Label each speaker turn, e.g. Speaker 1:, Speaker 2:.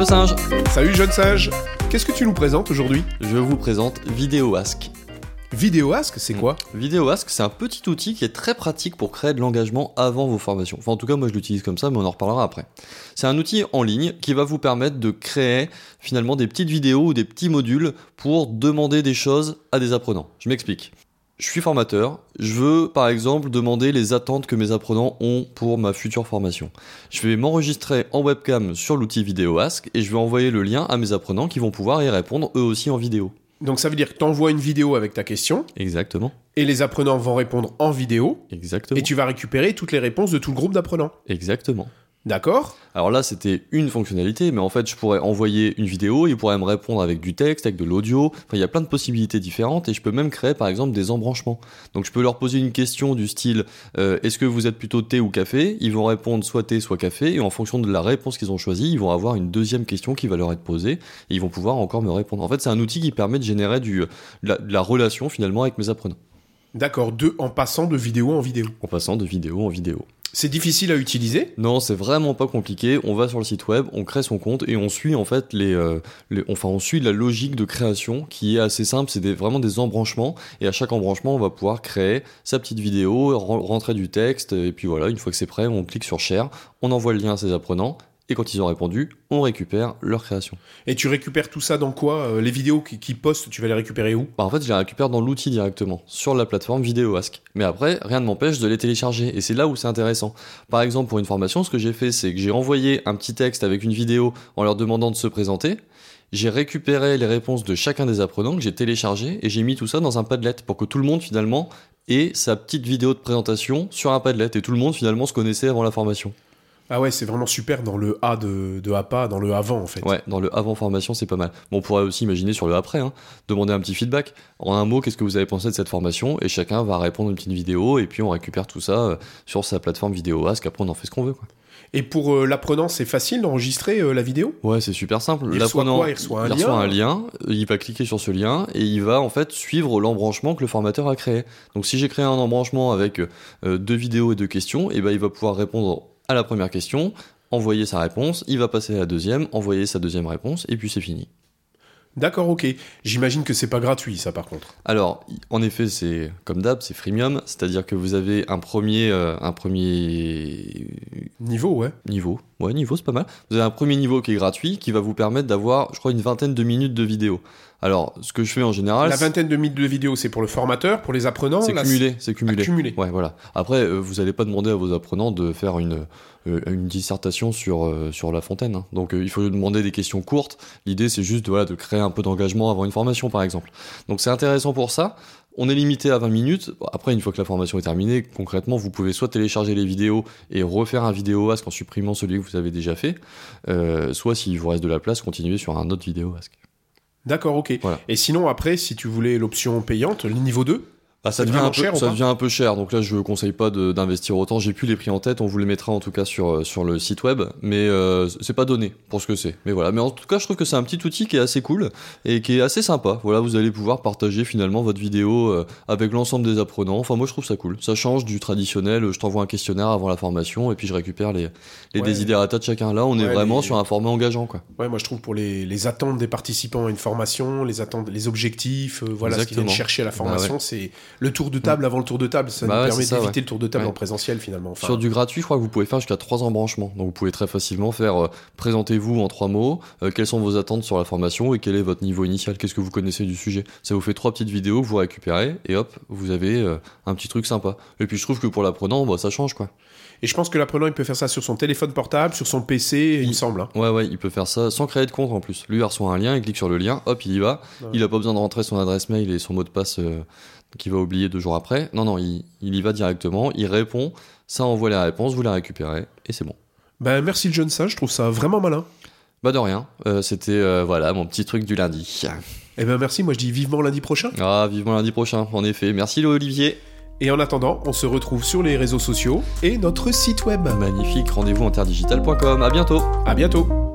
Speaker 1: vieux singe
Speaker 2: Salut jeune sage Qu'est-ce que tu nous présentes aujourd'hui?
Speaker 1: Je vous présente VidéoAsk.
Speaker 2: VidéoAsk, c'est quoi?
Speaker 1: VidéoAsk, c'est un petit outil qui est très pratique pour créer de l'engagement avant vos formations. Enfin, en tout cas, moi je l'utilise comme ça, mais on en reparlera après. C'est un outil en ligne qui va vous permettre de créer finalement des petites vidéos ou des petits modules pour demander des choses à des apprenants. Je m'explique. Je suis formateur, je veux par exemple demander les attentes que mes apprenants ont pour ma future formation. Je vais m'enregistrer en webcam sur l'outil VidéoAsk et je vais envoyer le lien à mes apprenants qui vont pouvoir y répondre eux aussi en vidéo.
Speaker 2: Donc ça veut dire que tu envoies une vidéo avec ta question,
Speaker 1: Exactement.
Speaker 2: et les apprenants vont répondre en vidéo,
Speaker 1: Exactement.
Speaker 2: et tu vas récupérer toutes les réponses de tout le groupe d'apprenants.
Speaker 1: Exactement.
Speaker 2: D'accord
Speaker 1: Alors là, c'était une fonctionnalité, mais en fait, je pourrais envoyer une vidéo, il pourrait me répondre avec du texte, avec de l'audio. Enfin, il y a plein de possibilités différentes et je peux même créer, par exemple, des embranchements. Donc, je peux leur poser une question du style euh, Est-ce que vous êtes plutôt thé ou café? Ils vont répondre soit thé, soit café, et en fonction de la réponse qu'ils ont choisie, ils vont avoir une deuxième question qui va leur être posée et ils vont pouvoir encore me répondre. En fait, c'est un outil qui permet de générer du, de la, de la relation finalement avec mes apprenants,
Speaker 2: D'accord, deux en passant de vidéo en vidéo.
Speaker 1: en passant de vidéo en vidéo.
Speaker 2: C'est difficile à utiliser
Speaker 1: Non, c'est vraiment pas compliqué. On va sur le site web, on crée son compte et on suit en fait les, euh, les- enfin on suit la logique de création qui est assez simple. C'est vraiment des embranchements et à chaque embranchement, on va pouvoir créer sa petite vidéo, ren- rentrer du texte et puis voilà. Une fois que c'est prêt, on clique sur share, on envoie le lien à ses apprenants et quand ils ont répondu, on récupère leur création.
Speaker 2: Et tu récupères tout ça dans quoi Euh, Les vidéos qui, qui postent, tu vas les récupérer où?
Speaker 1: Bah, en fait, je les récupère dans l'outil directement, sur la plateforme VidéoAsk. Mais après, rien ne m'empêche de les télécharger, et c'est là où c'est intéressant. Par exemple, pour une formation, ce que j'ai fait, c'est que j'ai envoyé un petit texte avec une vidéo en leur demandant de se présenter. J'ai récupéré les réponses de chacun des apprenants que j'ai téléchargé et j'ai mis tout ça dans un Padlet pour que tout le monde finalement ait sa petite vidéo de présentation sur un Padlet et tout le monde finalement se connaissait avant la formation.
Speaker 2: Ah ouais, c'est vraiment super dans le A de, de APA, dans le avant en fait.
Speaker 1: Ouais, dans le avant formation, c'est pas mal. Bon, on pourrait aussi imaginer sur le après, hein, demander un petit feedback. En un mot, qu'est-ce que vous avez pensé de cette formation? Et chacun va répondre une petite vidéo et puis on récupère tout ça euh, sur sa plateforme vidéo Ask. Après, on en fait ce qu'on veut. Quoi.
Speaker 2: Et pour euh, l'apprenant, c'est facile d'enregistrer euh, la vidéo?
Speaker 1: Ouais, c'est super simple.
Speaker 2: Il reçoit
Speaker 1: L'apprenant,
Speaker 2: Il reçoit un
Speaker 1: il
Speaker 2: lien?
Speaker 1: un lien, il va cliquer sur ce lien et il va en fait suivre l'embranchement que le formateur a créé. Donc si j'ai créé un embranchement avec euh, deux vidéos et deux questions, et ben il va pouvoir répondre à la première question, envoyer sa réponse, il va passer à la deuxième, envoyer sa deuxième réponse et puis c'est fini.
Speaker 2: D'accord, ok. J'imagine que c'est pas gratuit ça par contre.
Speaker 1: Alors, en effet, c'est comme d'hab, c'est freemium, c'est-à-dire que vous avez un premier, euh, un premier
Speaker 2: Niveau, ouais.
Speaker 1: niveau. Ouais, niveau, c'est pas mal. Vous avez un premier niveau qui est gratuit, qui va vous permettre d'avoir, je crois, une vingtaine de minutes de vidéo. Alors, ce que je fais en général,
Speaker 2: La vingtaine de minutes de vidéos, c'est pour le formateur, pour les apprenants
Speaker 1: c'est cumulé, c'est cumulé.
Speaker 2: Accumulé.
Speaker 1: Ouais, voilà. Après, euh, vous n'allez pas demander à vos apprenants de faire une, euh, une dissertation sur, euh, sur La Fontaine. hein. Donc, il faut demander des questions courtes. L'idée, c'est juste voilà, de créer un peu d'engagement avant une formation, par exemple. Donc, c'est intéressant pour ça. On est limité à 20 minutes. Après, une fois que la formation est terminée, concrètement, vous pouvez soit télécharger les vidéos et refaire un vidéo ask en supprimant celui que vous avez déjà fait, euh, soit s'il vous reste de la place, continuer sur un autre vidéo ask.
Speaker 2: D'accord, ok.
Speaker 1: Voilà.
Speaker 2: Et sinon, après, si tu voulait l'option payante, le niveau 2,
Speaker 1: Ah, ça devient, un peu,
Speaker 2: cher
Speaker 1: ça devient un peu cher, donc là je ne conseille pas d'investir autant. J'ai plus les prix en tête, on vous les mettra en tout cas sur, euh, sur le site web, mais euh, c'est pas donné pour ce que c'est. Mais voilà, mais en tout cas je trouve que c'est un petit outil qui est assez cool et qui est assez sympa. Voilà, vous allez pouvoir partager finalement votre vidéo euh, avec l'ensemble des apprenants. Enfin moi je trouve ça cool. Ça change du traditionnel, je t'envoie un questionnaire avant la formation et puis je récupère les, les
Speaker 2: Ouais.
Speaker 1: desiderata de chacun. Là on est vraiment
Speaker 2: les-
Speaker 1: sur un format engageant quoi.
Speaker 2: ouais, moi je trouve pour les, les attentes des participants à une formation, les attentes, les objectifs, euh, voilà ce qu'ils viennent chercher à la
Speaker 1: Bah
Speaker 2: formation, c'est le tour de table avant le tour de table. Ça
Speaker 1: Bah
Speaker 2: nous permet d'éviter le tour de table en présentiel finalement. Enfin,
Speaker 1: Sur du gratuit, je crois que vous pouvez faire jusqu'à trois embranchements. Donc vous pouvez très facilement faire euh, présentez-vous en trois mots, euh, quelles sont vos attentes sur la formation et quel est votre niveau initial, qu'est-ce que vous connaissez du sujet? Ça vous fait trois petites vidéos que vous récupérez et hop, vous avez euh, un petit truc sympa. Et puis je trouve que pour l'apprenant, bah, ça change quoi.
Speaker 2: Et je pense que l'apprenant il peut faire ça sur son téléphone portable, sur son PC, il,
Speaker 1: Il-
Speaker 2: me semble. hein.
Speaker 1: Ouais, ouais, il peut faire ça sans créer de compte en plus. Lui, il reçoit un lien, il clique sur le lien, hop, il y va.
Speaker 2: Ouais.
Speaker 1: Il a pas besoin de rentrer son adresse mail et son mot de passe euh, qu'il va oublier deux jours après. Non, non, il, il y va directement, il répond, ça envoie les réponses, vous les récupérez et c'est bon.
Speaker 2: Ben merci le jeune sage, je trouve ça vraiment malin.
Speaker 1: Bah de rien, Euh, c'était euh, voilà mon petit truc du lundi.
Speaker 2: Eh ben merci, moi je dis vivement lundi prochain.
Speaker 1: Ah, vivement lundi prochain, en effet. Merci Olivier.
Speaker 2: Et en attendant, on se retrouve sur les réseaux sociaux et notre site web.
Speaker 1: Magnifique, rendez-vous interdigital.com. À bientôt.
Speaker 2: À bientôt.